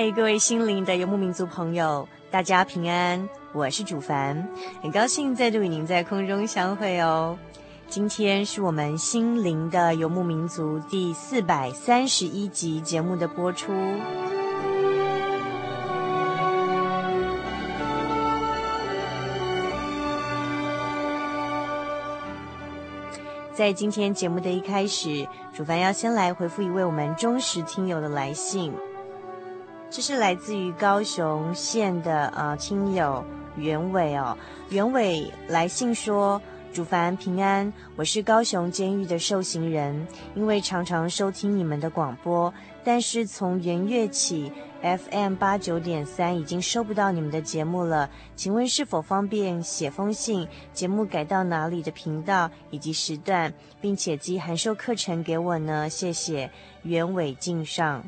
嗨，各位心灵的游牧民族朋友，大家平安，我是主凡，很高兴再度与您在空中相会哦。今天是我们心灵的游牧民族第四百三十一集节目的播出。在今天节目的一开始，主凡要先来回复一位我们忠实听友的来信。这是来自于高雄县的呃亲友袁伟哦，袁伟来信说：“主凡平安，我是高雄监狱的受刑人，因为常常收听你们的广播，但是从元月起，FM 八九点三已经收不到你们的节目了，请问是否方便写封信，节目改到哪里的频道以及时段，并且寄函授课程给我呢？谢谢，袁伟敬上。”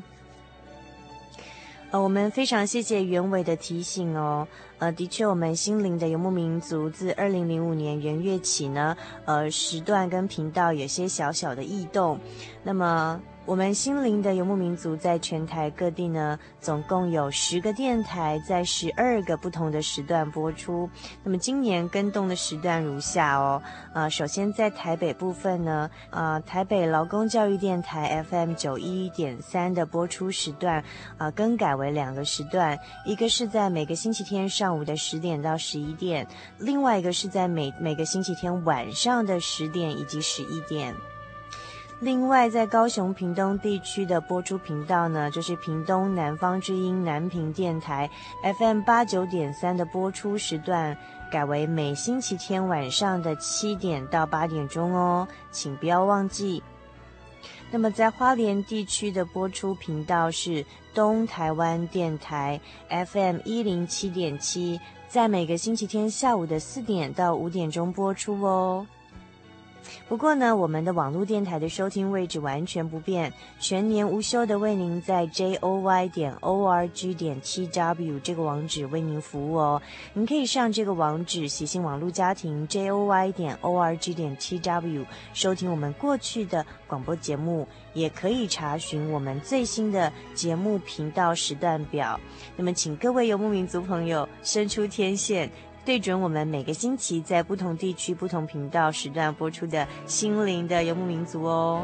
呃，我们非常谢谢袁伟的提醒哦。呃，的确，我们心灵的游牧民族自二零零五年元月起呢，呃，时段跟频道有些小小的异动。那么。我们心灵的游牧民族在全台各地呢，总共有十个电台，在十二个不同的时段播出。那么今年更动的时段如下哦。呃，首先在台北部分呢，呃，台北劳工教育电台 FM 九一点三的播出时段，啊、更改为两个时段，一个是在每个星期天上午的十点到十一点，另外一个是在每每个星期天晚上的十点以及十一点。另外，在高雄屏东地区的播出频道呢，就是屏东南方之音南屏电台 FM 八九点三的播出时段，改为每星期天晚上的七点到八点钟哦，请不要忘记。那么，在花莲地区的播出频道是东台湾电台 FM 一零七点七，在每个星期天下午的四点到五点钟播出哦。不过呢，我们的网络电台的收听位置完全不变，全年无休的为您在 joy 点 org 点 tw 这个网址为您服务哦。您可以上这个网址，喜信网络家庭 joy 点 org 点 tw 收听我们过去的广播节目，也可以查询我们最新的节目频道时段表。那么，请各位游牧民族朋友伸出天线。对准我们每个星期在不同地区、不同频道时段播出的心灵的游牧民族哦。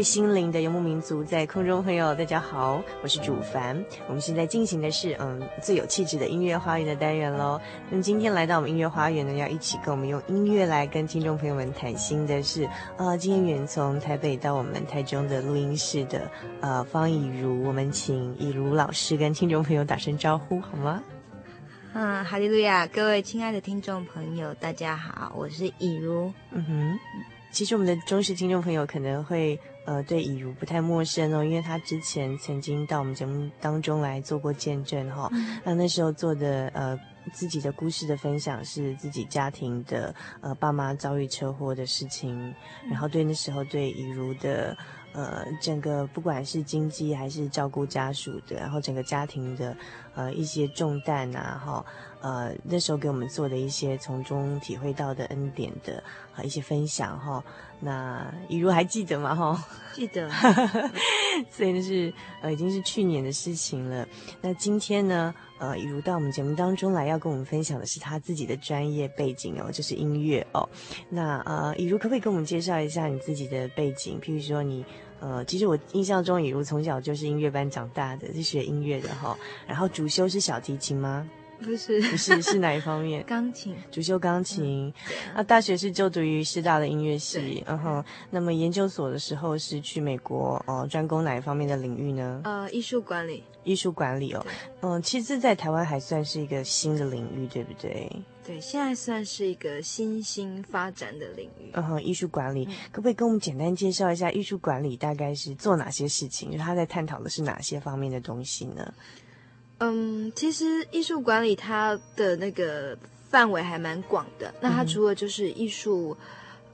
位心灵的游牧民族，在空中朋友，大家好，我是主凡。我们现在进行的是嗯最有气质的音乐花园的单元喽。那今天来到我们音乐花园呢，要一起跟我们用音乐来跟听众朋友们谈心的是，呃，今天远从台北到我们台中的录音室的呃方以如，我们请以如老师跟听众朋友打声招呼好吗？嗯，哈利路亚，各位亲爱的听众朋友，大家好，我是以如。嗯哼，其实我们的忠实听众朋友可能会。呃，对以如不太陌生哦，因为他之前曾经到我们节目当中来做过见证哈、哦。那、嗯、那时候做的呃自己的故事的分享是自己家庭的呃爸妈遭遇车祸的事情，然后对那时候对以如的呃整个不管是经济还是照顾家属的，然后整个家庭的呃一些重担啊哈。呃，那时候给我们做的一些从中体会到的恩典的呃一些分享哈，那以如还记得吗？哈，记得，所以那是呃已经是去年的事情了。那今天呢，呃，以如到我们节目当中来，要跟我们分享的是他自己的专业背景哦，就是音乐哦。那呃，以如可不可以跟我们介绍一下你自己的背景？譬如说你呃，其实我印象中以如从小就是音乐班长大的，是学音乐的哈，然后主修是小提琴吗？不是，不是，是哪一方面？钢琴，主修钢琴。那、嗯啊、大学是就读于师大的音乐系，嗯哼。那么研究所的时候是去美国哦，专攻哪一方面的领域呢？呃，艺术管理。艺术管理哦，嗯，其实，在台湾还算是一个新的领域，对不对？对，现在算是一个新兴发展的领域。嗯哼，艺术管理，可不可以跟我们简单介绍一下艺术管理大概是做哪些事情？就他在探讨的是哪些方面的东西呢？嗯，其实艺术管理它的那个范围还蛮广的。那它除了就是艺术，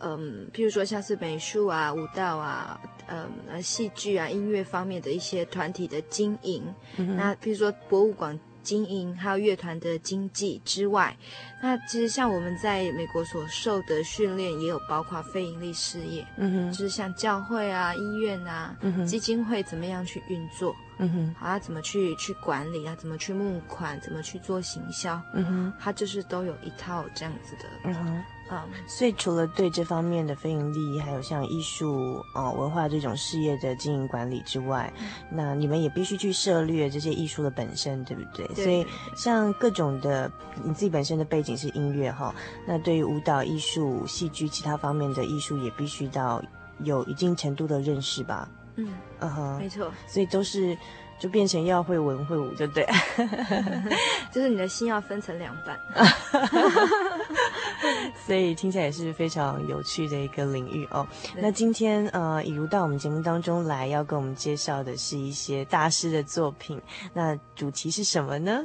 嗯，譬如说像是美术啊、舞蹈啊、嗯、戏剧啊、音乐方面的一些团体的经营，嗯、那譬如说博物馆经营，还有乐团的经济之外，那其实像我们在美国所受的训练，也有包括非盈利事业，嗯哼，就是像教会啊、医院啊、嗯、基金会怎么样去运作。嗯哼，好，他怎么去去管理啊？怎么去募款？怎么去做行销？嗯哼，他就是都有一套这样子的。嗯哼，嗯，所以除了对这方面的非盈利，还有像艺术哦、呃、文化这种事业的经营管理之外，嗯、那你们也必须去涉猎这些艺术的本身，对不对？对。所以像各种的，你自己本身的背景是音乐哈，那对于舞蹈艺术、戏剧其他方面的艺术，也必须到有一定程度的认识吧。嗯，嗯哼，没错，所以都是就变成要会文会武，就对，就是你的心要分成两半，所以听起来也是非常有趣的一个领域哦。那今天呃，以如到我们节目当中来，要跟我们介绍的是一些大师的作品，那主题是什么呢？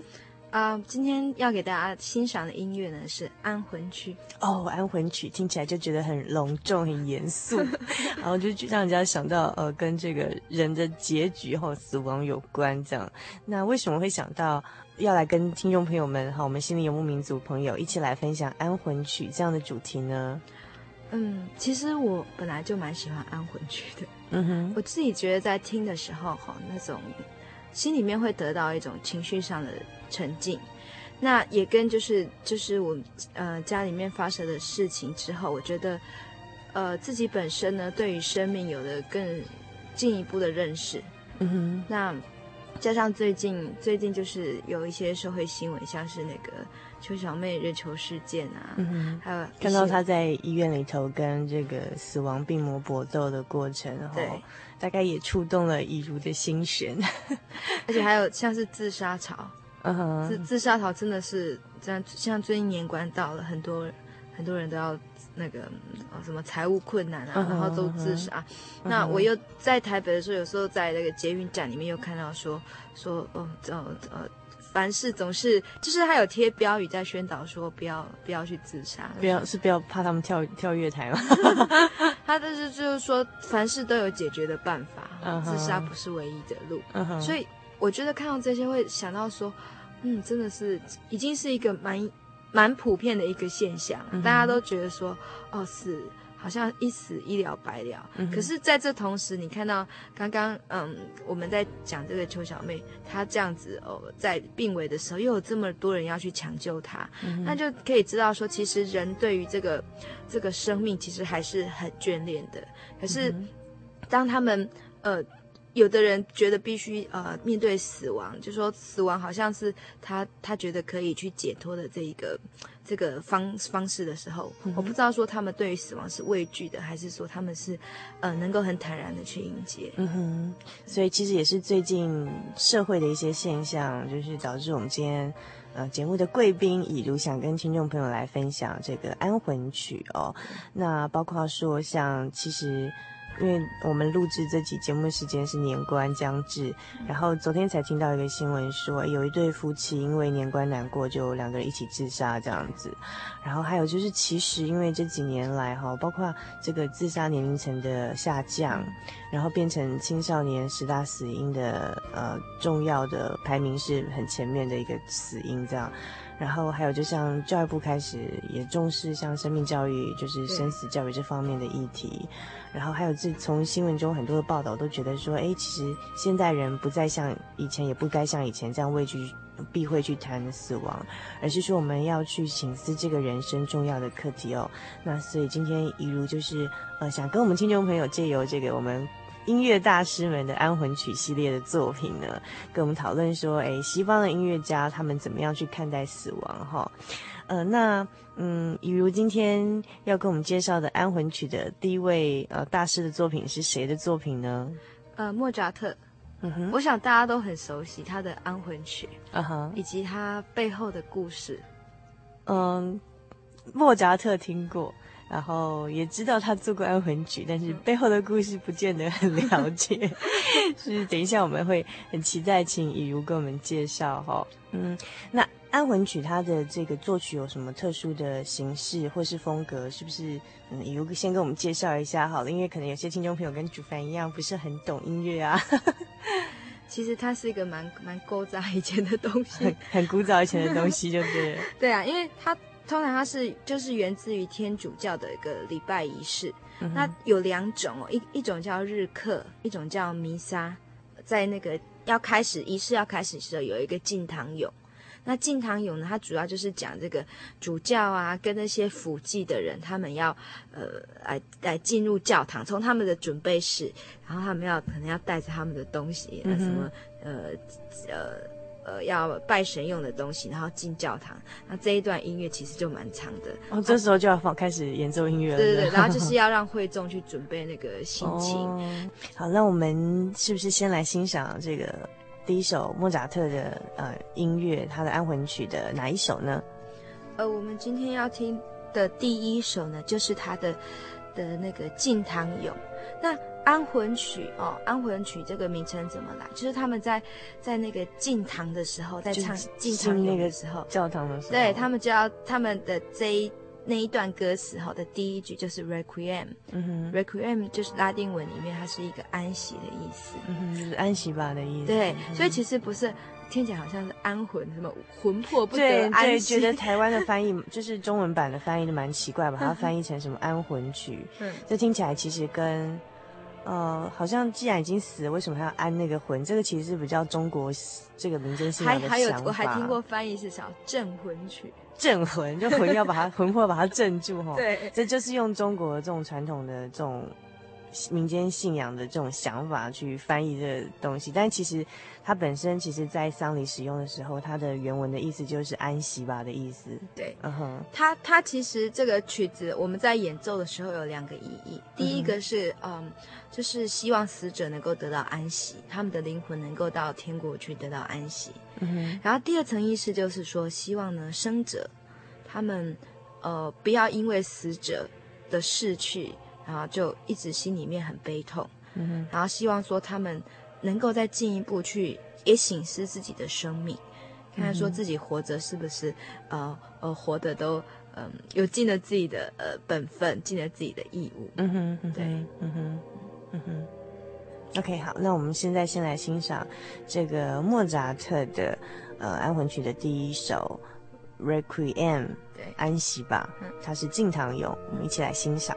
啊，uh, 今天要给大家欣赏的音乐呢是安魂曲哦，安魂曲听起来就觉得很隆重、很严肃，然后就让人家想到呃，跟这个人的结局和死亡有关这样。那为什么会想到要来跟听众朋友们哈，我们心里游牧民族朋友一起来分享安魂曲这样的主题呢？嗯，其实我本来就蛮喜欢安魂曲的，嗯哼，我自己觉得在听的时候哈，那种心里面会得到一种情绪上的。沉静，那也跟就是就是我呃家里面发生的事情之后，我觉得呃自己本身呢对于生命有了更进一步的认识。嗯哼，那加上最近最近就是有一些社会新闻，像是那个邱小妹人球事件啊，嗯哼，还有看到她在医院里头跟这个死亡病魔搏斗的过程，对，大概也触动了以如的心弦，而且还有像是自杀潮。嗯哼，自自杀潮真的是这样，像最近年关到了，很多很多人都要那个什么财务困难啊，uh huh, 然后都自杀。Uh huh. 那我又在台北的时候，有时候在那个捷运站里面又看到说说，哦，哦呃，凡事总是就是他有贴标语在宣导说不要不要去自杀，不要是不要怕他们跳跳月台吗？他就是就是说凡事都有解决的办法，uh huh. 自杀不是唯一的路。Uh huh. 所以我觉得看到这些会想到说，嗯，真的是已经是一个蛮蛮普遍的一个现象，uh. 大家都觉得说，哦是。好像一死一了百了，嗯、可是在这同时，你看到刚刚嗯我们在讲这个邱小妹，她这样子哦，在病危的时候，又有这么多人要去抢救她，嗯、那就可以知道说，其实人对于这个这个生命，其实还是很眷恋的。可是当他们呃。有的人觉得必须呃面对死亡，就说死亡好像是他他觉得可以去解脱的这一个这个方方式的时候，嗯、我不知道说他们对于死亡是畏惧的，还是说他们是呃能够很坦然的去迎接。嗯哼，所以其实也是最近社会的一些现象，就是导致我们今天呃节目的贵宾以如想跟听众朋友来分享这个安魂曲哦。那包括说像其实。因为我们录制这期节目的时间是年关将至，然后昨天才听到一个新闻说，有一对夫妻因为年关难过，就两个人一起自杀这样子。然后还有就是，其实因为这几年来哈，包括这个自杀年龄层的下降，然后变成青少年十大死因的呃重要的排名是很前面的一个死因这样。然后还有，就像教育部开始也重视像生命教育，就是生死教育这方面的议题。对然后还有，自从新闻中很多的报道都觉得说，哎，其实现代人不再像以前，也不该像以前这样畏惧、避讳去谈死亡，而是说我们要去省思这个人生重要的课题哦。那所以今天一如就是呃，想跟我们听众朋友借由这个我们。音乐大师们的安魂曲系列的作品呢，跟我们讨论说，诶，西方的音乐家他们怎么样去看待死亡？哈，呃，那嗯，比如今天要跟我们介绍的安魂曲的第一位呃大师的作品是谁的作品呢？呃，莫扎特。嗯哼，我想大家都很熟悉他的安魂曲，嗯哼，以及他背后的故事。嗯，莫扎特听过。然后也知道他做过安魂曲，但是背后的故事不见得很了解。是等一下我们会很期待，请雨如跟我们介绍哈。嗯，那安魂曲它的这个作曲有什么特殊的形式或是风格？是不是？嗯，以如先跟我们介绍一下好了，因为可能有些听众朋友跟主凡一样不是很懂音乐啊。其实它是一个蛮蛮古早以前的东西，很 很古早以前的东西，就对了。对啊，因为它。通常它是就是源自于天主教的一个礼拜仪式，嗯、哼那有两种哦，一一种叫日课，一种叫弥撒。在那个要开始仪式要开始的时候，有一个进堂咏。那敬堂咏呢，它主要就是讲这个主教啊，跟那些辅祭的人，他们要呃来来进入教堂，从他们的准备室，然后他们要可能要带着他们的东西，嗯、什么呃呃。呃，要拜神用的东西，然后进教堂。那这一段音乐其实就蛮长的。哦，这时候就要放开始演奏音乐了。对对对，然后就是要让会众去准备那个心情。哦。好，那我们是不是先来欣赏这个第一首莫扎特的呃音乐，他的安魂曲的哪一首呢？呃，我们今天要听的第一首呢，就是他的的那个敬堂咏。那安魂曲哦，安魂曲这个名称怎么来？就是他们在在那个进堂的时候，在唱进堂那个时候，教堂的时候，对他们就要他们的这一那一段歌词哈的第一句就是 Requiem，嗯哼，Requiem 就是拉丁文里面它是一个安息的意思，嗯哼，就是安息吧的意思。对，嗯、所以其实不是听起来好像是安魂什么魂魄不得安息。对，觉得台湾的翻译就是中文版的翻译的蛮奇怪，把它翻译成什么安魂曲，嗯，这听起来其实跟。呃，好像既然已经死了，为什么还要安那个魂？这个其实是比较中国这个民间信仰的想法。还还有，我还听过翻译是叫镇魂曲，镇魂就魂要把它魂魄把它镇住哈。对，这就是用中国这种传统的这种。民间信仰的这种想法去翻译这个东西，但其实它本身其实，在丧礼使用的时候，它的原文的意思就是安息吧的意思。对，嗯哼、uh，它、它其实这个曲子我们在演奏的时候有两个意义，第一个是嗯，嗯，就是希望死者能够得到安息，他们的灵魂能够到天国去得到安息。嗯哼，然后第二层意思就是说，希望呢生者他们呃不要因为死者的逝去。然后就一直心里面很悲痛，嗯哼，然后希望说他们能够再进一步去也醒思自己的生命，看看说自己活着是不是呃呃活的都嗯、呃、有尽了自己的呃本分，尽了自己的义务。嗯哼，嗯哼对，嗯哼，嗯哼。OK，好，那我们现在先来欣赏这个莫扎特的呃安魂曲的第一首 Requiem，对，安息吧，它是敬堂咏，我们一起来欣赏。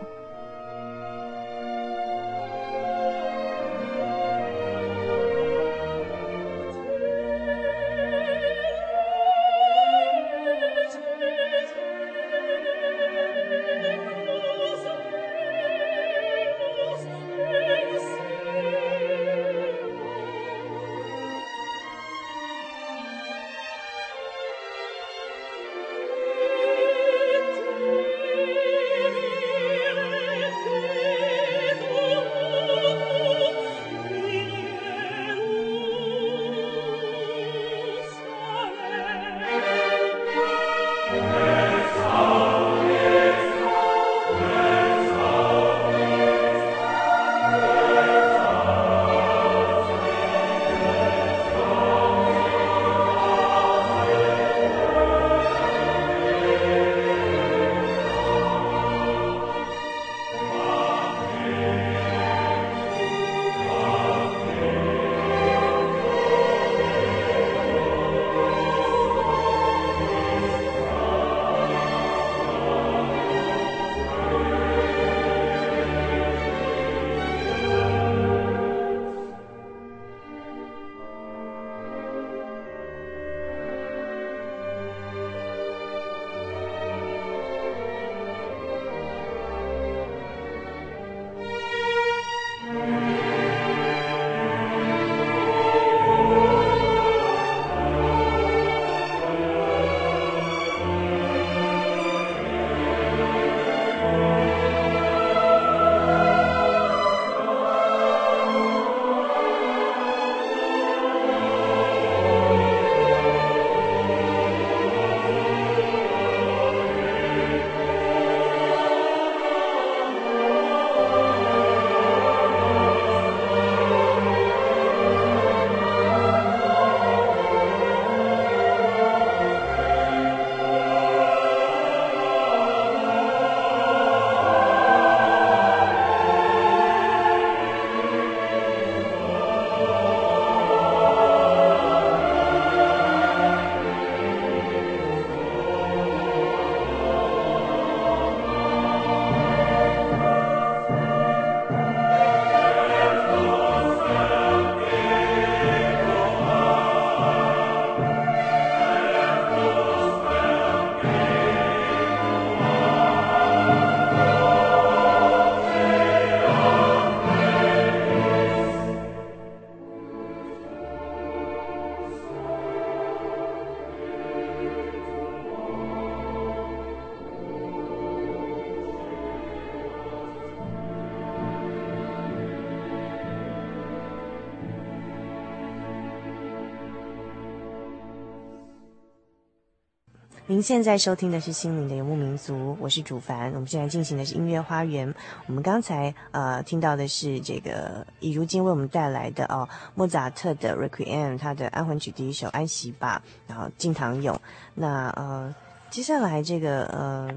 您现在收听的是《心灵的游牧民族》，我是主凡。我们现在进行的是音乐花园。我们刚才呃听到的是这个以如今为我们带来的哦，莫扎特的《Requiem》，他的安魂曲第一首《安息吧》，然后敬堂咏。那呃接下来这个呃，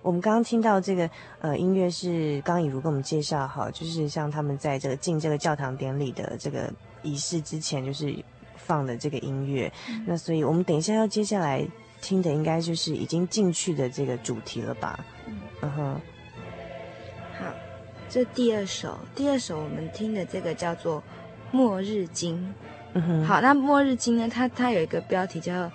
我们刚刚听到这个呃音乐是刚以如跟我们介绍哈，就是像他们在这个进这个教堂典礼的这个仪式之前，就是放的这个音乐。嗯、那所以我们等一下要接下来。听的应该就是已经进去的这个主题了吧？嗯哼。好，这第二首，第二首我们听的这个叫做《末日经》。嗯哼。好，那《末日经》呢？它它有一个标题叫《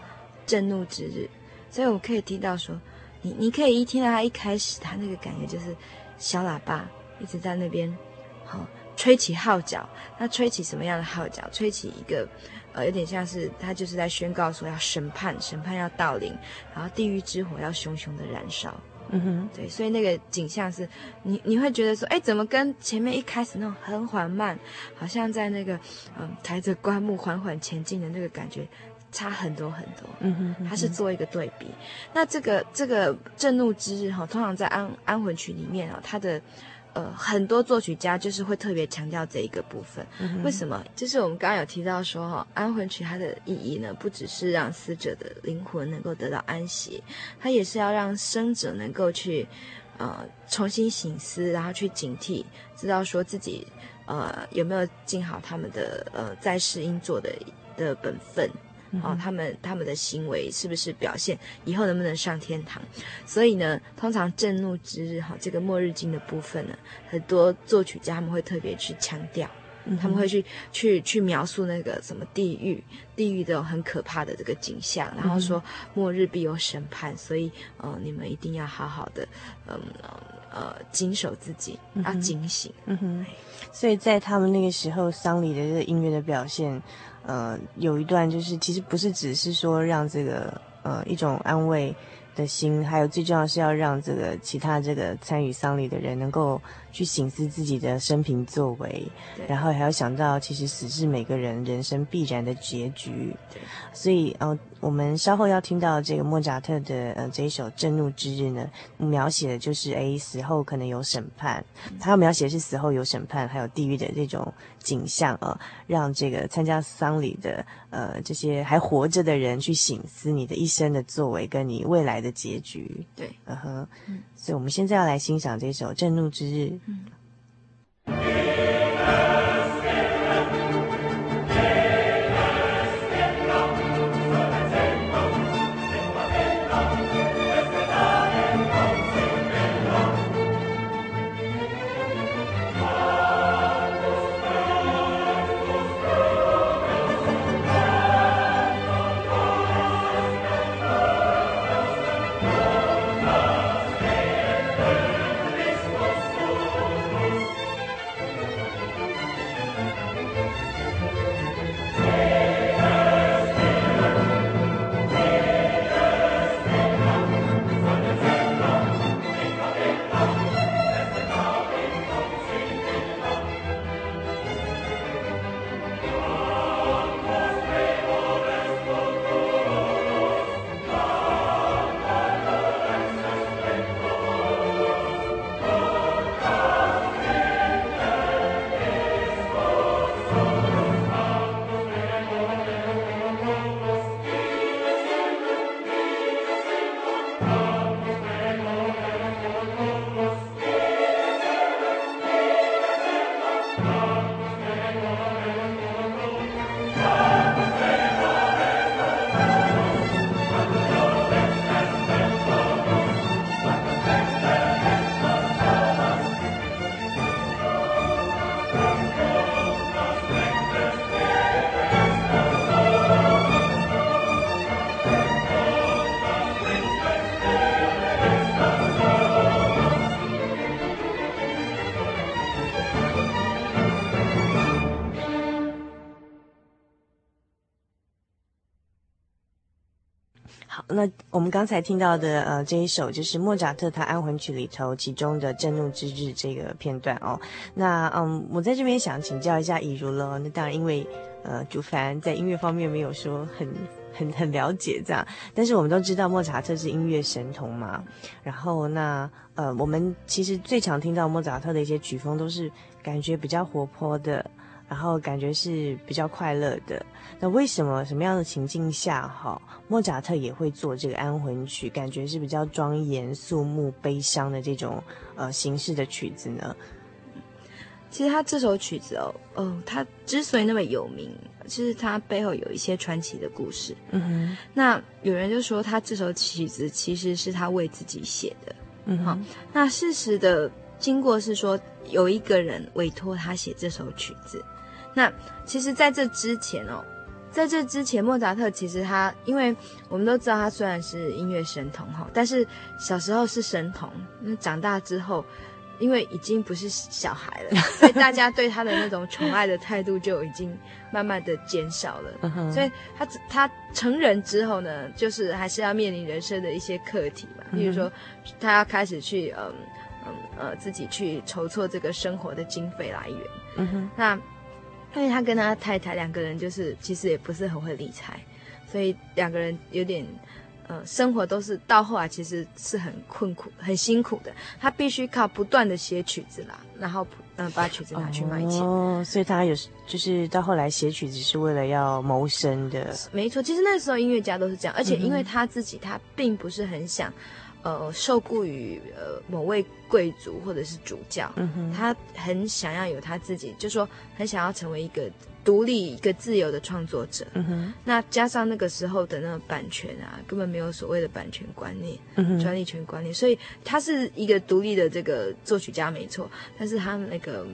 震怒之日》，所以我可以听到说，你你可以一听到它一开始，它那个感觉就是小喇叭一直在那边，好吹起号角。那吹起什么样的号角？吹起一个。呃，有点像是他就是在宣告说要审判，审判要到临，然后地狱之火要熊熊的燃烧。嗯哼，对，所以那个景象是你你会觉得说，哎，怎么跟前面一开始那种很缓慢，好像在那个嗯、呃、抬着棺木缓缓前进的那个感觉差很多很多。嗯哼，嗯哼，它是做一个对比。那这个这个震怒之日哈，通常在安安魂曲里面啊，它的呃，很多作曲家就是会特别强调这一个部分。嗯、为什么？就是我们刚刚有提到说，哈，安魂曲它的意义呢，不只是让死者的灵魂能够得到安息，它也是要让生者能够去，呃，重新醒思，然后去警惕，知道说自己，呃，有没有尽好他们的呃在世应做的的本分。哦，他们他们的行为是不是表现以后能不能上天堂？所以呢，通常震怒之日哈，这个末日经的部分呢，很多作曲家他们会特别去强调，嗯、他们会去去去描述那个什么地狱，地狱的很可怕的这个景象，然后说末日必有审判，所以呃，你们一定要好好的，嗯呃，谨守自己，要警醒。嗯哼，所以在他们那个时候丧礼的这个音乐的表现。呃，有一段就是，其实不是只是说让这个呃一种安慰的心，还有最重要是要让这个其他这个参与丧礼的人能够去醒思自己的生平作为，然后还要想到其实死是每个人人生必然的结局。所以呃，我们稍后要听到这个莫扎特的呃这一首《震怒之日》呢，描写的就是哎死后可能有审判，他要描写的是死后有审判，还有地狱的这种景象啊，让这个参加丧礼的呃这些还活着的人去醒思你的一生的作为跟你未来的结局。对，嗯哼，所以我们现在要来欣赏这首《震怒之日》。们刚才听到的呃这一首就是莫扎特他安魂曲里头其中的震怒之日这个片段哦。那嗯，我在这边想请教一下以如了。那当然，因为呃主凡在音乐方面没有说很很很了解这样，但是我们都知道莫扎特是音乐神童嘛。然后那呃我们其实最常听到莫扎特的一些曲风都是感觉比较活泼的。然后感觉是比较快乐的。那为什么什么样的情境下，哈，莫扎特也会做这个安魂曲？感觉是比较庄严、肃穆、悲伤的这种呃形式的曲子呢？其实他这首曲子哦，哦，他之所以那么有名，其实他背后有一些传奇的故事。嗯哼。那有人就说他这首曲子其实是他为自己写的。嗯哼。好，那事实的经过是说，有一个人委托他写这首曲子。那其实，在这之前哦，在这之前，莫扎特其实他，因为我们都知道他虽然是音乐神童哈，但是小时候是神童，那长大之后，因为已经不是小孩了，所以大家对他的那种宠爱的态度就已经慢慢的减少了。所以他他成人之后呢，就是还是要面临人生的一些课题嘛，比如说他要开始去嗯嗯呃自己去筹措这个生活的经费来源。嗯哼，那。因为他跟他太太两个人就是其实也不是很会理财，所以两个人有点呃，生活都是到后来其实是很困苦、很辛苦的。他必须靠不断的写曲子啦，然后嗯、呃，把曲子拿去卖钱。哦，所以他有就是到后来写曲子是为了要谋生的。没错，其实那时候音乐家都是这样，而且因为他自己他并不是很想。呃，受雇于呃某位贵族或者是主教，他很想要有他自己，就说很想要成为一个独立、一个自由的创作者，嗯哼。那加上那个时候的那个版权啊，根本没有所谓的版权观念、嗯，专利权观念，所以他是一个独立的这个作曲家没错，但是他那个。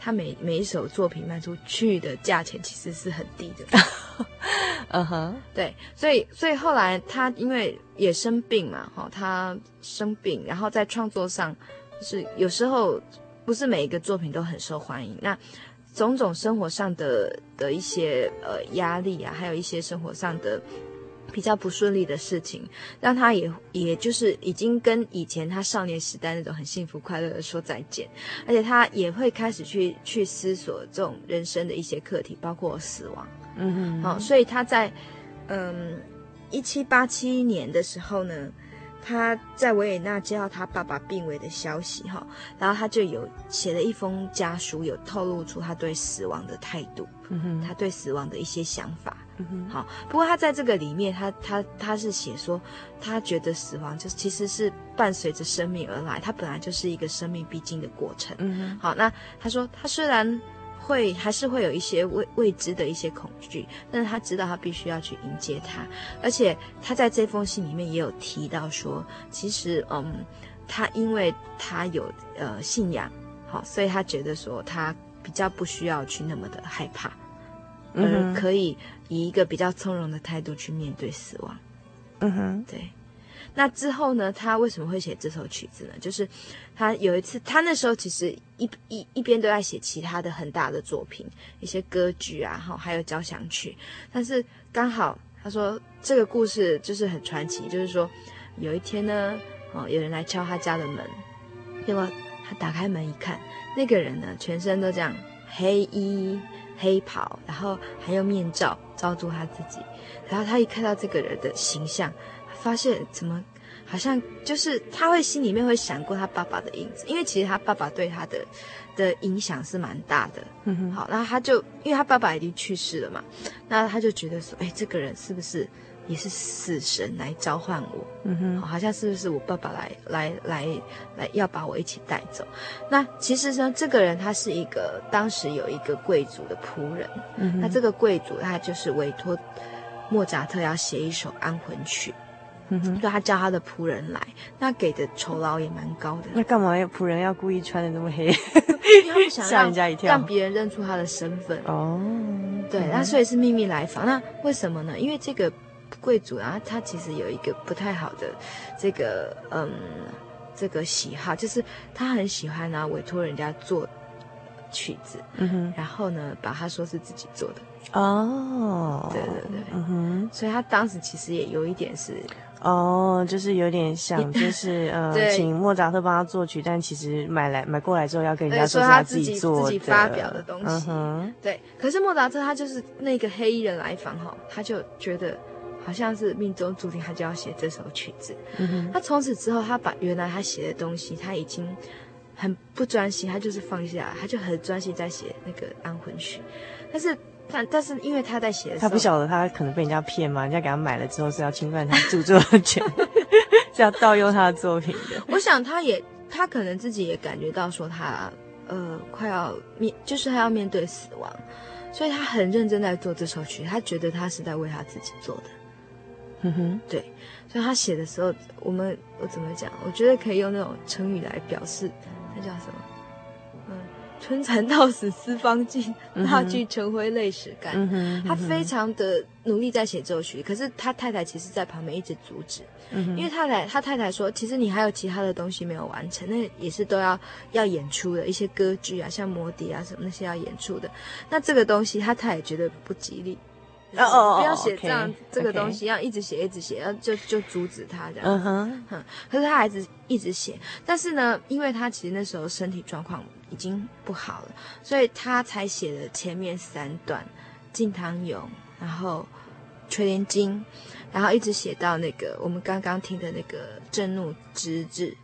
他每每一首作品卖出去的价钱其实是很低的，嗯哼，对，所以所以后来他因为也生病嘛，哈，他生病，然后在创作上，就是有时候不是每一个作品都很受欢迎，那种种生活上的的一些呃压力啊，还有一些生活上的。比较不顺利的事情，让他也也就是已经跟以前他少年时代那种很幸福快乐的说再见，而且他也会开始去去思索这种人生的一些课题，包括死亡。嗯嗯，好，所以他在嗯一七八七年的时候呢，他在维也纳接到他爸爸病危的消息，哈，然后他就有写了一封家书，有透露出他对死亡的态度，他对死亡的一些想法。好，不过他在这个里面，他他他是写说，他觉得死亡就是其实是伴随着生命而来，他本来就是一个生命必经的过程。嗯，好，那他说他虽然会还是会有一些未未知的一些恐惧，但是他知道他必须要去迎接他，而且他在这封信里面也有提到说，其实嗯，他因为他有呃信仰，好，所以他觉得说他比较不需要去那么的害怕。而可以以一个比较从容的态度去面对死亡。嗯哼，对。那之后呢？他为什么会写这首曲子呢？就是他有一次，他那时候其实一一一边都在写其他的很大的作品，一些歌剧啊，哈，还有交响曲。但是刚好他说这个故事就是很传奇，就是说有一天呢，哦，有人来敲他家的门，结果他打开门一看，那个人呢，全身都这样黑衣。黑袍，然后还用面罩罩住他自己，然后他一看到这个人的形象，发现怎么好像就是他会心里面会闪过他爸爸的影子，因为其实他爸爸对他的的影响是蛮大的。嗯哼，好，那他就因为他爸爸已经去世了嘛，那他就觉得说，哎，这个人是不是？也是死神来召唤我，嗯哼，好像是不是我爸爸来来来来要把我一起带走？那其实呢，这个人他是一个当时有一个贵族的仆人，嗯哼，那这个贵族他就是委托莫扎特要写一首安魂曲，嗯哼，就他叫他的仆人来，那给的酬劳也蛮高的。那干嘛要仆人要故意穿的那么黑？因为他们想让 人家一跳，让别人认出他的身份。哦，对，那所以是秘密来访。那为什么呢？因为这个。贵族啊，他其实有一个不太好的这个嗯这个喜好，就是他很喜欢啊委托人家做曲子，嗯哼，然后呢把他说是自己做的。哦，对对对，嗯哼，所以他当时其实也有一点是哦，就是有点想 就是呃请莫扎特帮他作曲，但其实买来买过来之后要跟人家说是他自己做的自己发表的东西，嗯，对。可是莫扎特他就是那个黑衣人来访哈，他就觉得。好像是命中注定，他就要写这首曲子。他从此之后，他把原来他写的东西，他已经很不专心，他就是放下，他就很专心在写那个安魂曲。但是，但但是，因为他在写的时候，他不晓得他可能被人家骗嘛，人家给他买了之后是要侵犯他著作的权，是要盗用他的作品的。我想，他也他可能自己也感觉到说他呃快要面，就是他要面对死亡，所以他很认真在做这首曲，他觉得他是在为他自己做的。嗯哼，对，所以他写的时候，我们我怎么讲？我觉得可以用那种成语来表示，那叫什么？嗯，春蚕到死丝方尽，蜡炬成灰泪始干。嗯哼，他非常的努力在写奏曲，可是他太太其实在旁边一直阻止。嗯哼，因为太太他太太说，其实你还有其他的东西没有完成，那也是都要要演出的一些歌剧啊，像魔笛啊什么那些要演出的。那这个东西他太太觉得不吉利。哦哦，不要写这样这个东西，要一直写一直写，要就就阻止他这样。嗯哼，哼，可是他还是一直写，但是呢，因为他其实那时候身体状况已经不好了，所以他才写了前面三段《敬唐俑》，然后垂帘经，然后一直写到那个我们刚刚听的那个震怒之日。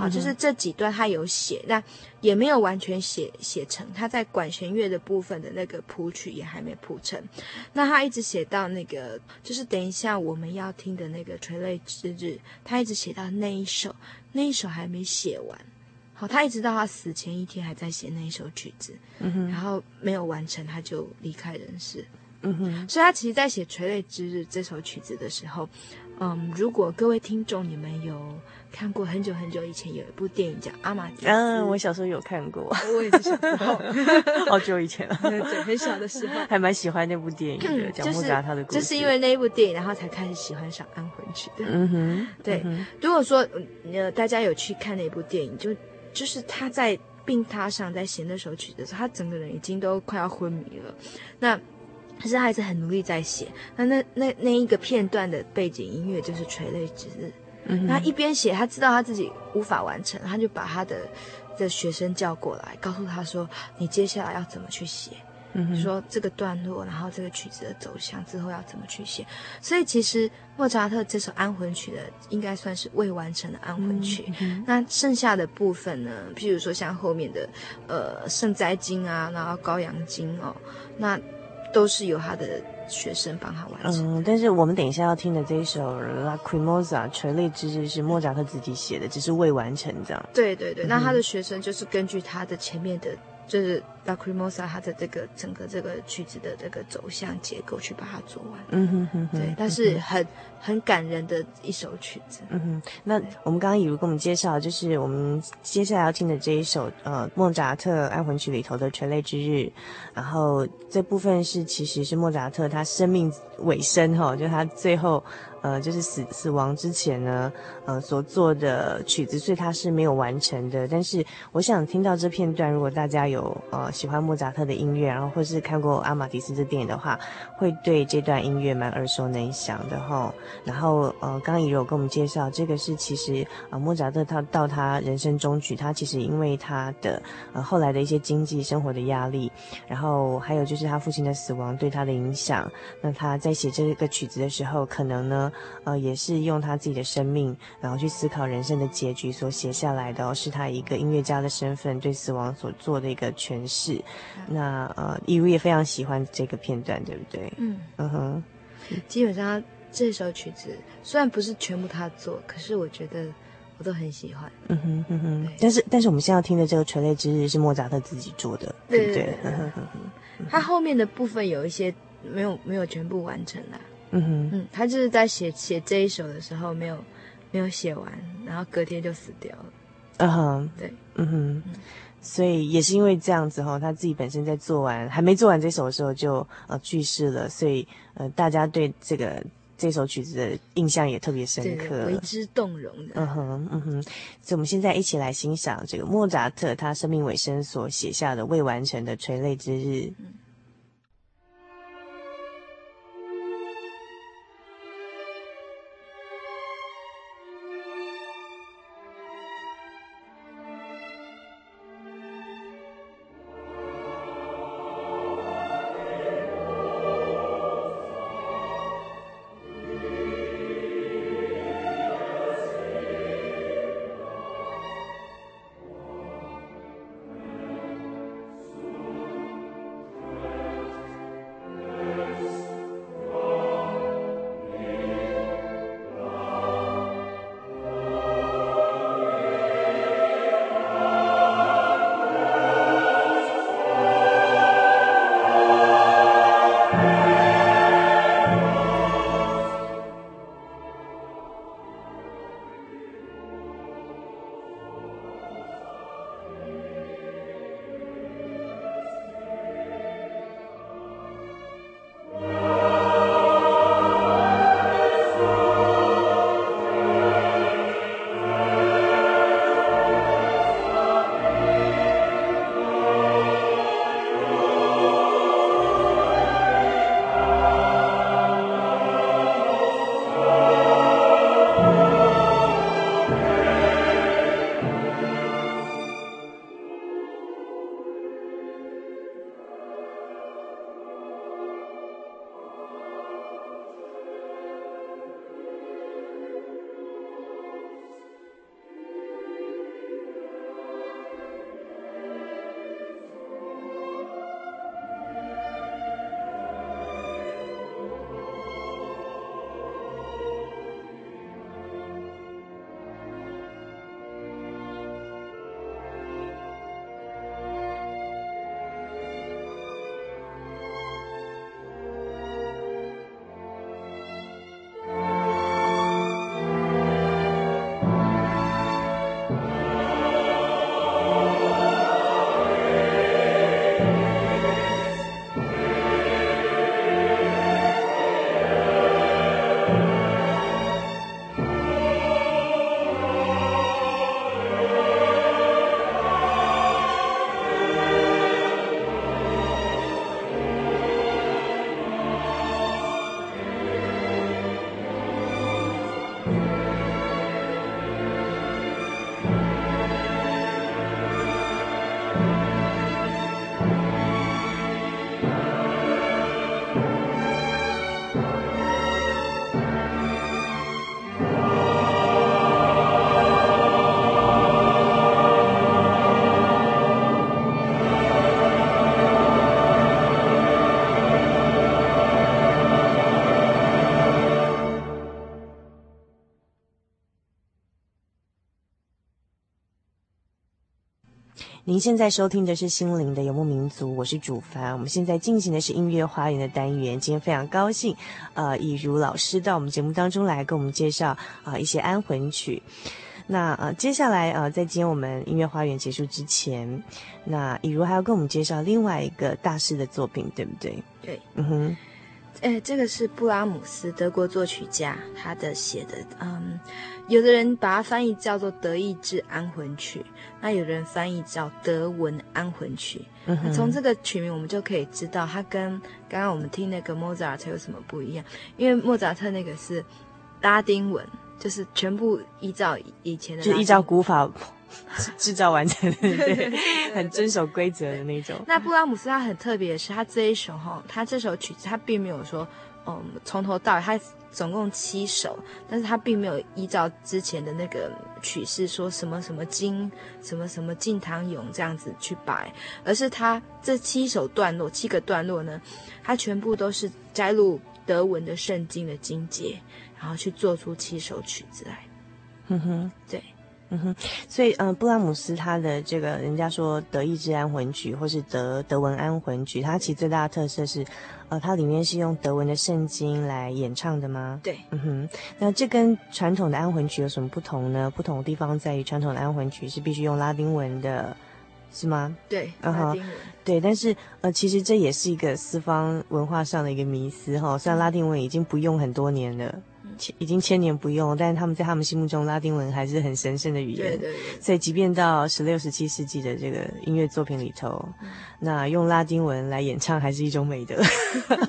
好，就是这几段他有写，那也没有完全写写成。他在管弦乐的部分的那个谱曲也还没谱成。那他一直写到那个，就是等一下我们要听的那个垂泪之日，他一直写到那一首，那一首还没写完。好，他一直到他死前一天还在写那一首曲子，嗯，然后没有完成，他就离开人世。嗯哼，所以他其实，在写垂泪之日这首曲子的时候，嗯，如果各位听众你们有。看过很久很久以前有一部电影叫《阿玛迪斯》，嗯，我小时候有看过，我也是小时候，好久以前了，对，很小的时候，还蛮喜欢那部电影的，嗯、讲莫扎他的故事，就是因为那一部电影，然后才开始喜欢上安魂曲的。嗯哼，对。嗯、如果说呃大家有去看那部电影，就就是他在病榻上在写那首曲的时候，他整个人已经都快要昏迷了。那可是他还是很努力在写。那那那那一个片段的背景音乐就是垂泪之日。嗯他一边写，他知道他自己无法完成，他就把他的的学生叫过来，告诉他说：“你接下来要怎么去写？嗯哼，说这个段落，然后这个曲子的走向之后要怎么去写？”所以其实莫扎特这首安魂曲的应该算是未完成的安魂曲。那剩下的部分呢？譬如说像后面的呃圣哉经啊，然后羔羊经哦，那都是由他的。学生帮他完成。嗯，但是我们等一下要听的这一首《Lacrimosa》垂泪之日是莫扎特自己写的，只是未完成这样。对对对，嗯、那他的学生就是根据他的前面的。就是《Lacrimosa》它的这个整个这个曲子的这个走向结构去把它做完，嗯哼哼，哼，对，但是很很感人的一首曲子，嗯哼。那我们刚刚以如跟我们介绍，就是我们接下来要听的这一首呃莫扎特安魂曲里头的《垂泪之日》，然后这部分是其实是莫扎特他生命尾声哈，就他最后。呃，就是死死亡之前呢，呃，所做的曲子，所以它是没有完成的。但是，我想听到这片段，如果大家有呃喜欢莫扎特的音乐，然后或是看过《阿玛迪斯》这电影的话，会对这段音乐蛮耳熟能详的哈。然后，呃，刚刚也有跟我们介绍，这个是其实呃莫扎特他到他人生终曲，他其实因为他的呃后来的一些经济生活的压力，然后还有就是他父亲的死亡对他的影响，那他在写这个曲子的时候，可能呢。呃，也是用他自己的生命，然后去思考人生的结局所写下来的哦，是他一个音乐家的身份对死亡所做的一个诠释。嗯、那呃，一如也非常喜欢这个片段，对不对？嗯。嗯哼，基本上这首曲子虽然不是全部他做，可是我觉得我都很喜欢。嗯哼嗯哼，但是但是我们现在要听的这个《垂泪之日》是莫扎特自己做的，对不对？他后面的部分有一些没有没有全部完成的。嗯哼，嗯，他就是在写写这一首的时候没有没有写完，然后隔天就死掉了。嗯哼，对，嗯哼，嗯，所以也是因为这样子哈，他自己本身在做完还没做完这首的时候就呃去世了，所以呃大家对这个这首曲子的印象也特别深刻，为之动容的。嗯哼，嗯哼，所以我们现在一起来欣赏这个莫扎特他生命尾声所写下的未完成的垂泪之日。嗯您现在收听的是《心灵的游牧民族》，我是主凡。我们现在进行的是音乐花园的单元。今天非常高兴，呃，以如老师到我们节目当中来，跟我们介绍啊、呃、一些安魂曲。那呃，接下来呃，在今天我们音乐花园结束之前，那以如还要跟我们介绍另外一个大师的作品，对不对？对，嗯哼。哎，这个是布拉姆斯，德国作曲家，他的写的，嗯，有的人把它翻译叫做《德意志安魂曲》，那有人翻译叫《德文安魂曲》。嗯。那从这个曲名，我们就可以知道，它跟刚刚我们听那个莫扎特有什么不一样？因为莫扎特那个是拉丁文，就是全部依照以前的，就依照古法。制造完成的，对，很遵守规则的那种。那布拉姆斯他很特别的是，他这一首哈，他这首曲子他并没有说，嗯，从头到尾他总共七首，但是他并没有依照之前的那个曲式说什么什么经，什么什么敬堂咏这样子去摆，而是他这七首段落，七个段落呢，他全部都是摘录德文的圣经的经节，然后去做出七首曲子来。嗯哼，对。嗯哼，所以嗯、呃，布拉姆斯他的这个人家说德意志安魂曲，或是德德文安魂曲，它其实最大的特色是，呃，它里面是用德文的圣经来演唱的吗？对，嗯哼，那这跟传统的安魂曲有什么不同呢？不同的地方在于，传统的安魂曲是必须用拉丁文的，是吗？对，嗯哼，拉丁文。对，但是呃，其实这也是一个四方文化上的一个迷思哈，虽然拉丁文已经不用很多年了。已经千年不用，但是他们在他们心目中，拉丁文还是很神圣的语言。对对对。所以，即便到十六、十七世纪的这个音乐作品里头，嗯、那用拉丁文来演唱还是一种美德。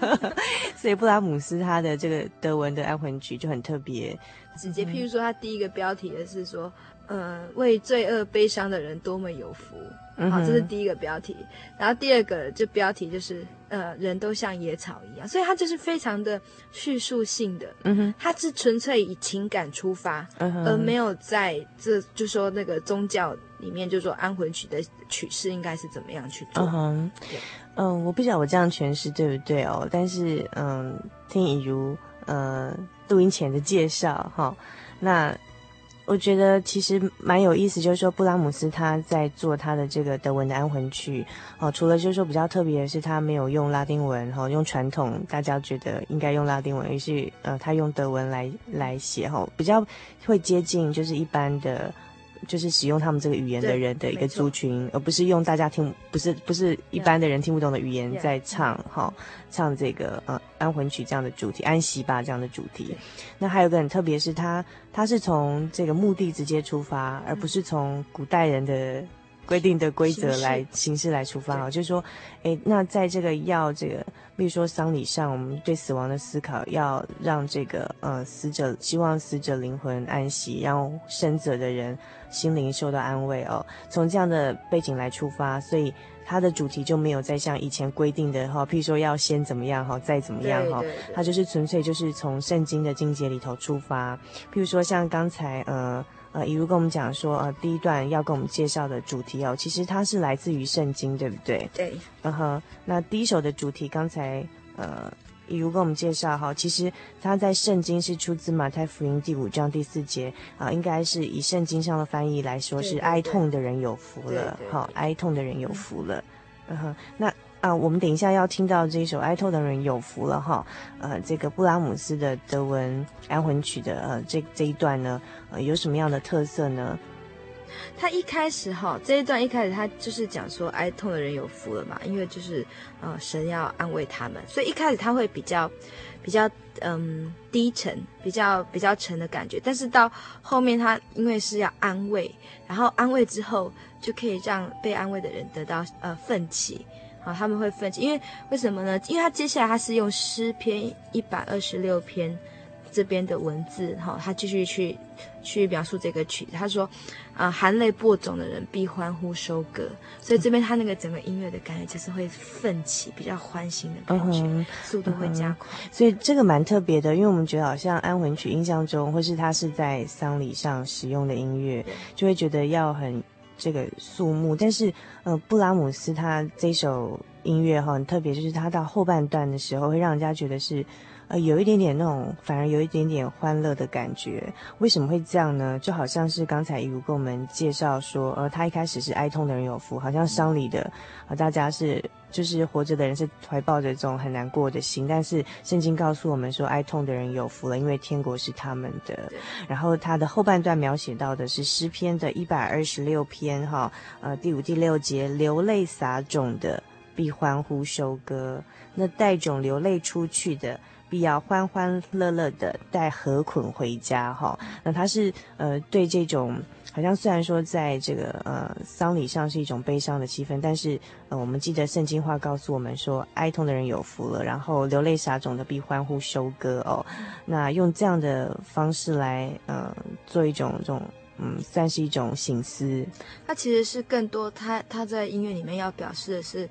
所以，布拉姆斯他的这个德文的安魂曲就很特别。直接，譬如说，他第一个标题的是说。呃，为罪恶悲伤的人多么有福，好，这是第一个标题。然后第二个就标题就是，呃，人都像野草一样，所以它就是非常的叙述性的，嗯哼，它是纯粹以情感出发，嗯哼，而没有在这就说那个宗教里面就说安魂曲的曲式应该是怎么样去做，嗯哼，嗯，我不晓得我这样诠释对不对哦，但是嗯，听以如呃录音前的介绍哈，那。我觉得其实蛮有意思，就是说布拉姆斯他在做他的这个德文的安魂曲，哦，除了就是说比较特别的是他没有用拉丁文，哈、哦，用传统大家觉得应该用拉丁文，于是呃他用德文来来写，哈、哦，比较会接近就是一般的。就是使用他们这个语言的人的一个族群，而不是用大家听不是不是一般的人听不懂的语言在唱哈、yeah. 哦，唱这个呃安魂曲这样的主题，安息吧这样的主题。那还有个很特别是它它是从这个目的直接出发，而不是从古代人的。规定的规则来形式来出发啊，就是说，诶，那在这个要这个，比如说丧礼上，我们对死亡的思考，要让这个呃死者希望死者灵魂安息，让生者的人心灵受到安慰哦。从这样的背景来出发，所以它的主题就没有再像以前规定的哈，譬如说要先怎么样哈，再怎么样哈，它就是纯粹就是从圣经的经节里头出发。譬如说像刚才呃。呃，一如跟我们讲说，呃，第一段要跟我们介绍的主题哦，其实它是来自于圣经，对不对？对。嗯哼，那第一首的主题，刚才呃，以如跟我们介绍哈，其实它在圣经是出自马太福音第五章第四节啊，呃，应该是以圣经上的翻译来说是哀痛的人有福了，好，哀痛的人有福了。嗯哼，那。啊，我们等一下要听到这一首哀痛的人有福了哈，呃，这个布拉姆斯的德文安魂曲的呃这这一段呢，呃，有什么样的特色呢？他一开始哈这一段一开始他就是讲说哀痛的人有福了嘛，因为就是呃神要安慰他们，所以一开始他会比较比较嗯低沉，比较比较沉的感觉，但是到后面他因为是要安慰，然后安慰之后就可以让被安慰的人得到呃奋起。好，他们会奋起，因为为什么呢？因为他接下来他是用诗篇一百二十六篇这边的文字，哈，他继续去去描述这个曲子。他说，啊、呃，含泪播种的人必欢呼收割，所以这边他那个整个音乐的感觉就是会奋起，比较欢欣的感觉，嗯、速度会加快、嗯。所以这个蛮特别的，因为我们觉得好像安魂曲印象中，或是他是在丧礼上使用的音乐，就会觉得要很。这个肃穆，但是呃，布拉姆斯他这首音乐哈很特别，就是他到后半段的时候会让人家觉得是呃，有一点点那种，反而有一点点欢乐的感觉。为什么会这样呢？就好像是刚才一如跟我们介绍说，呃，他一开始是哀痛的人有福，好像丧礼的，呃，大家是就是活着的人是怀抱着这种很难过的心，但是圣经告诉我们说，哀痛的人有福了，因为天国是他们的。然后他的后半段描写到的是诗篇的一百二十六篇，哈，呃，第五、第六节，流泪撒种的必欢呼收割，那带种流泪出去的。必要欢欢乐乐的带禾捆回家哈，那他是呃对这种好像虽然说在这个呃丧礼上是一种悲伤的气氛，但是呃我们记得圣经话告诉我们说，哀痛的人有福了，然后流泪撒种的必欢呼收割哦，那用这样的方式来呃做一种这种嗯算是一种醒思，他其实是更多他他在音乐里面要表示的是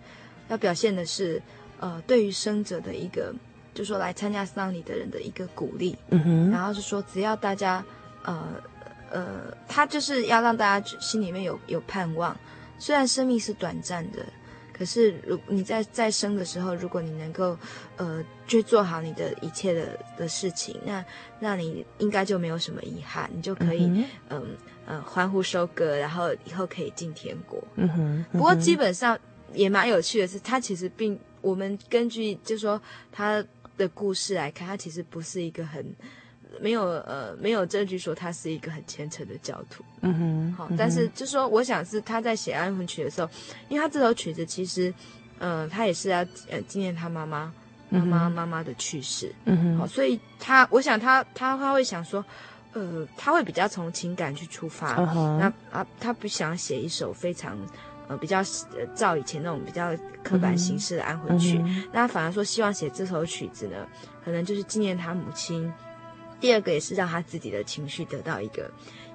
要表现的是呃对于生者的一个。就说来参加丧礼的人的一个鼓励，嗯哼，然后是说只要大家，呃呃，他就是要让大家心里面有有盼望。虽然生命是短暂的，可是如你在在生的时候，如果你能够呃去做好你的一切的的事情，那那你应该就没有什么遗憾，你就可以嗯嗯、呃呃、欢呼收割，然后以后可以进天国。嗯哼，嗯哼，不过基本上也蛮有趣的是，他其实并我们根据就说他。的故事来看，他其实不是一个很没有呃没有证据说他是一个很虔诚的教徒。嗯哼，好，但是就说我想是他在写安魂曲的时候，因为他这首曲子其实，嗯、呃，他也是要呃纪念他妈妈妈妈妈妈的去世。嗯哼，好，所以他我想他他他会想说，呃，他会比较从情感去出发。嗯，那啊，他不想写一首非常。呃，比较呃，照以前那种比较刻板形式的安魂曲，那反而说希望写这首曲子呢，可能就是纪念他母亲。第二个也是让他自己的情绪得到一个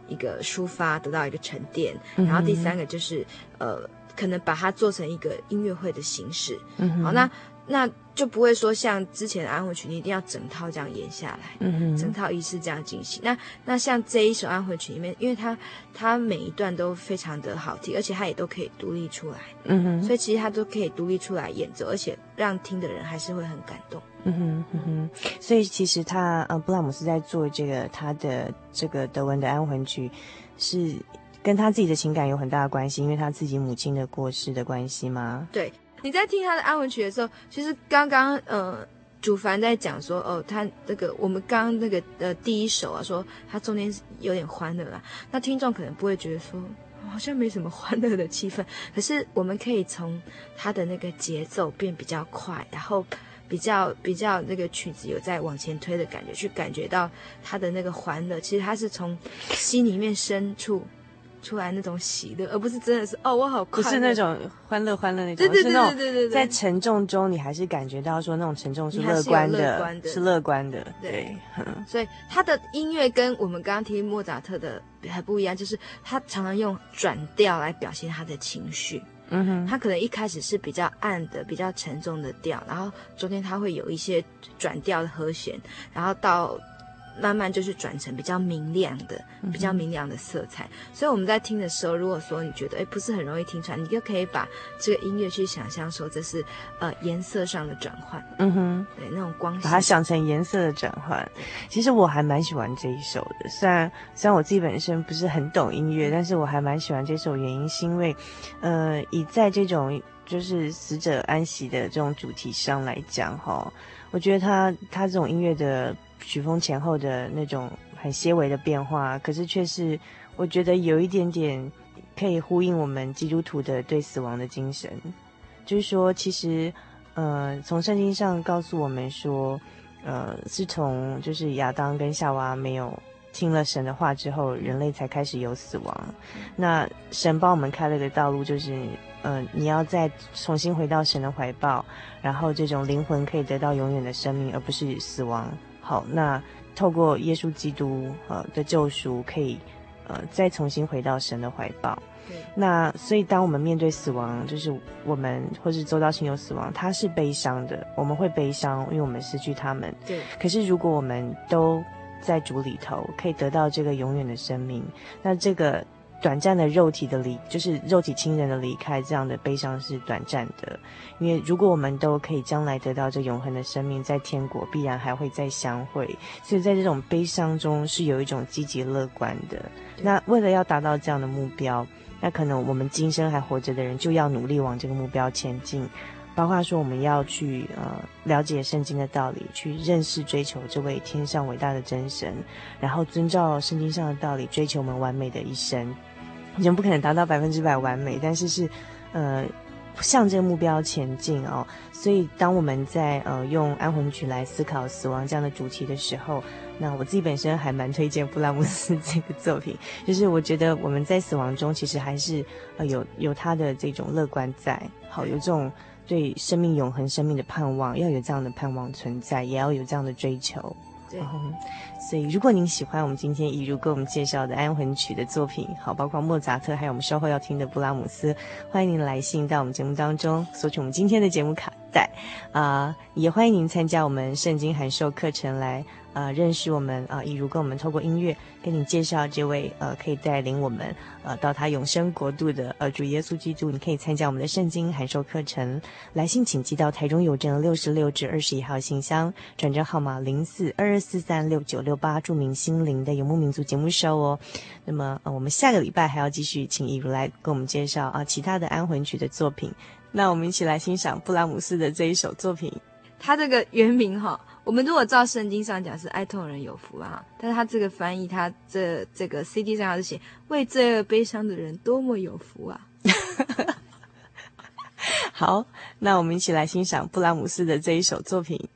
一个抒发，得到一个沉淀。然后第三个就是呃，可能把它做成一个音乐会的形式。嗯，好，那。那就不会说像之前的安魂曲，你一定要整套这样演下来，嗯哼，整套仪式这样进行。那那像这一首安魂曲里面，因为它它每一段都非常的好听，而且它也都可以独立出来，嗯哼，所以其实它都可以独立出来演奏，而且让听的人还是会很感动，嗯哼嗯哼。所以其实他呃布拉姆斯在做这个他的这个德文的安魂曲，是跟他自己的情感有很大的关系，因为他自己母亲的过世的关系吗？对。你在听他的安魂曲的时候，其实刚刚呃，主凡在讲说哦，他这个我们刚那个呃第一首啊，说他中间有点欢乐啦。那听众可能不会觉得说好像没什么欢乐的气氛，可是我们可以从他的那个节奏变比较快，然后比较比较那个曲子有在往前推的感觉，去感觉到他的那个欢乐。其实他是从心里面深处。出来那种喜乐，而不是真的是哦，我好快乐，不是那种欢乐欢乐那种，对对对对对对，在沉重中你还是感觉到说那种沉重是乐观的，是乐观的，对。对所以他的音乐跟我们刚刚听莫扎特的还不一样，就是他常常用转调来表现他的情绪。嗯哼，他可能一开始是比较暗的、比较沉重的调，然后中间他会有一些转调的和弦，然后到。慢慢就是转成比较明亮的、比较明亮的色彩，嗯、所以我们在听的时候，如果说你觉得诶不是很容易听出来，你就可以把这个音乐去想象说这是呃颜色上的转换，嗯哼，对那种光，把它想成颜色的转换。其实我还蛮喜欢这一首的，虽然虽然我自己本身不是很懂音乐，但是我还蛮喜欢这首，原因是因为呃以在这种就是死者安息的这种主题上来讲哈，我觉得他他这种音乐的。曲风前后的那种很些微的变化，可是却是我觉得有一点点可以呼应我们基督徒的对死亡的精神。就是说，其实，呃，从圣经上告诉我们说，呃，是从就是亚当跟夏娃没有听了神的话之后，人类才开始有死亡。那神帮我们开了个道路，就是，呃，你要再重新回到神的怀抱，然后这种灵魂可以得到永远的生命，而不是死亡。好，那透过耶稣基督呃的救赎，可以呃再重新回到神的怀抱。对。那所以当我们面对死亡，就是我们或是周遭亲友死亡，他是悲伤的，我们会悲伤，因为我们失去他们。对。可是如果我们都在主里头，可以得到这个永远的生命，那这个短暂的肉体的离，就是肉体亲人的离开，这样的悲伤是短暂的。因为如果我们都可以将来得到这永恒的生命，在天国必然还会再相会。所以在这种悲伤中是有一种积极乐观的。那为了要达到这样的目标，那可能我们今生还活着的人就要努力往这个目标前进。包括说我们要去呃了解圣经的道理，去认识追求这位天上伟大的真神，然后遵照圣经上的道理，追求我们完美的一生。人不可能达到百分之百完美，但是是呃向这个目标前进哦。所以当我们在呃用安魂曲来思考死亡这样的主题的时候，那我自己本身还蛮推荐布拉姆斯这个作品，就是我觉得我们在死亡中其实还是呃有有他的这种乐观在，好有这种。对生命永恒生命的盼望，要有这样的盼望存在，也要有这样的追求。对，所以如果您喜欢我们今天一如给我们介绍的安魂曲的作品，好，包括莫扎特，还有我们稍后要听的布拉姆斯，欢迎您来信到我们节目当中，索取我们今天的节目卡带啊、也欢迎您参加我们圣经函授课程来。呃，认识我们啊，以、呃、如跟我们透过音乐跟你介绍这位呃，可以带领我们呃到他永生国度的呃主耶稣基督，你可以参加我们的圣经函授课程。来信请寄到台中邮政六十六至二十一号信箱，转账号码零四二二四三六九六八，注明心灵的游牧民族节目收哦。那么，我们下个礼拜还要继续请一如来跟我们介绍啊、其他的安魂曲的作品。那我们一起来欣赏布拉姆斯的这一首作品。他这个原名哈，我们如果照圣经上讲是哀痛人有福啊，但是他这个翻译，他这这个 CD 上他是写为罪恶悲伤的人多么有福啊。好，那我们一起来欣赏布拉姆斯的这一首作品。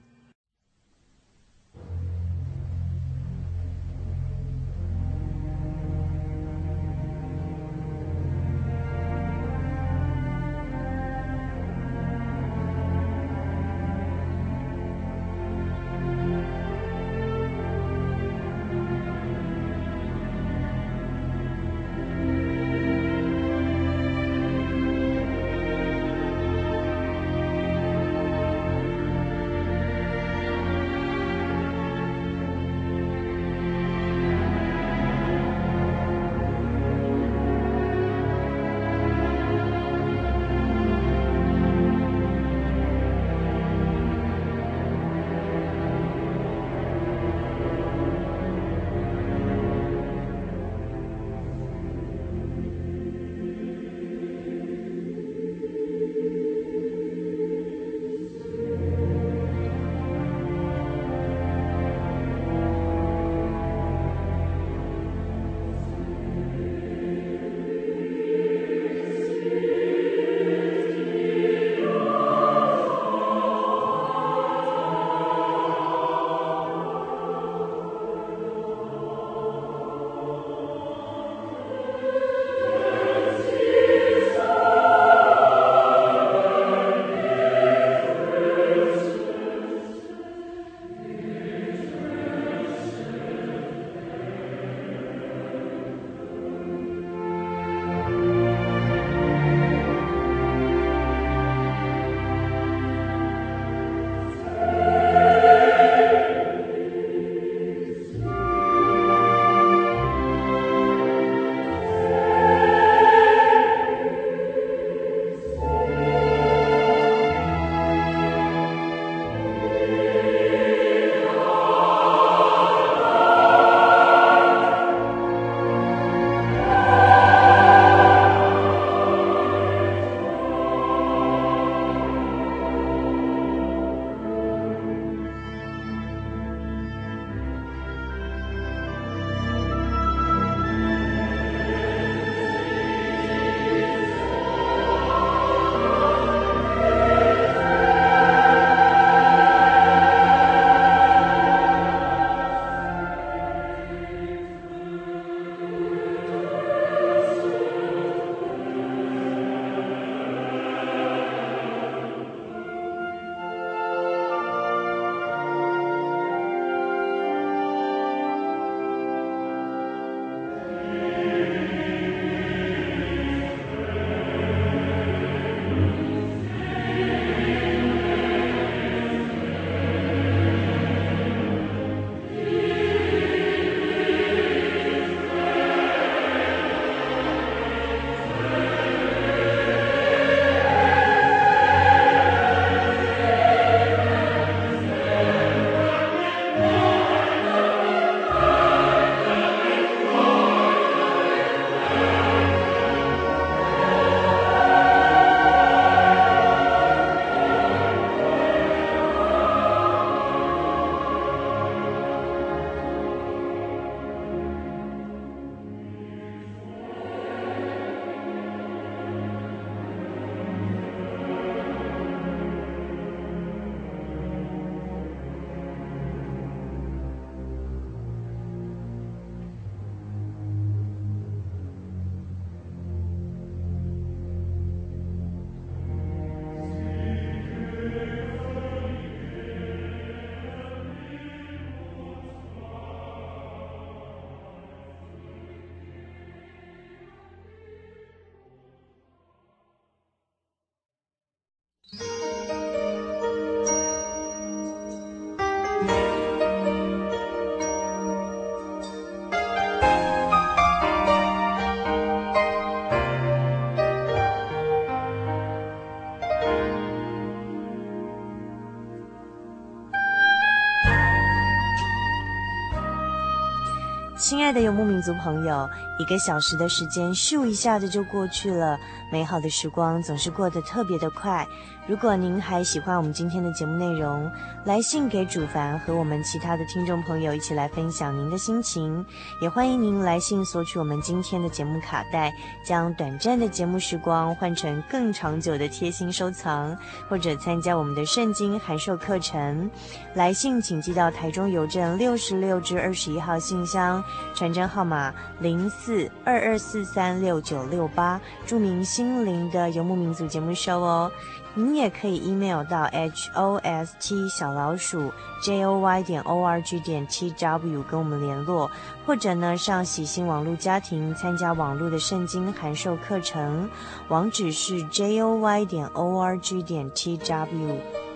亲爱的游牧民族朋友，一个小时的时间咻一下子就过去了，美好的时光总是过得特别的快。如果您还喜欢我们今天的节目内容，来信给主凡和我们其他的听众朋友一起来分享您的心情，也欢迎您来信索取我们今天的节目卡带，将短暂的节目时光换成更长久的贴心收藏，或者参加我们的圣经函授课程。来信请寄到台中邮政六十六至二十一号信箱，传真号码零四四二二四三六九六八，著名心灵的游牧民族节目收哦。您也可以 email 到 h o s t 小老鼠 j o y 点 o r g 点 t w 跟我们联络，或者呢上喜新网络家庭参加网络的圣经函授课程，网址是 j o y 点 o r g 点 t w。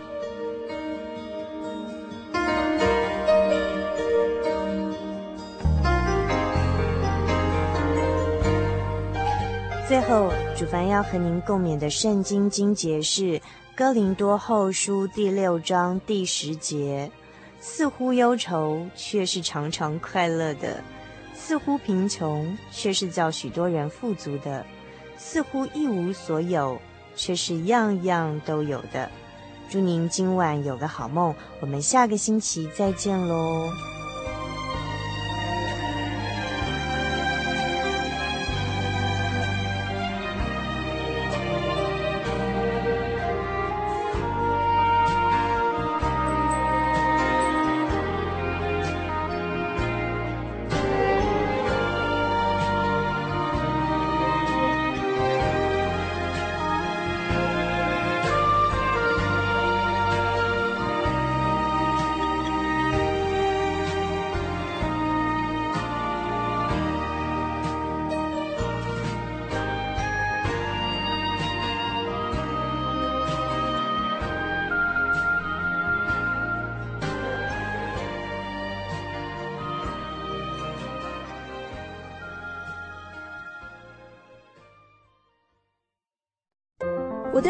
主凡要和您共勉的圣经经节是《哥林多后书》第六章第十节：“似乎忧愁，却是常常快乐的；似乎贫穷，却是叫许多人富足的；似乎一无所有，却是样样都有的。”祝您今晚有个好梦，我们下个星期再见喽。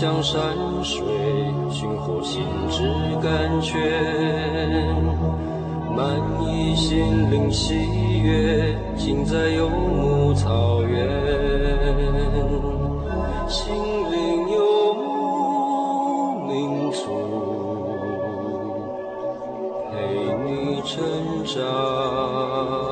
向山水寻获心之甘泉，满溢心灵喜悦，尽在游牧草原。心灵游牧民族，陪你成长。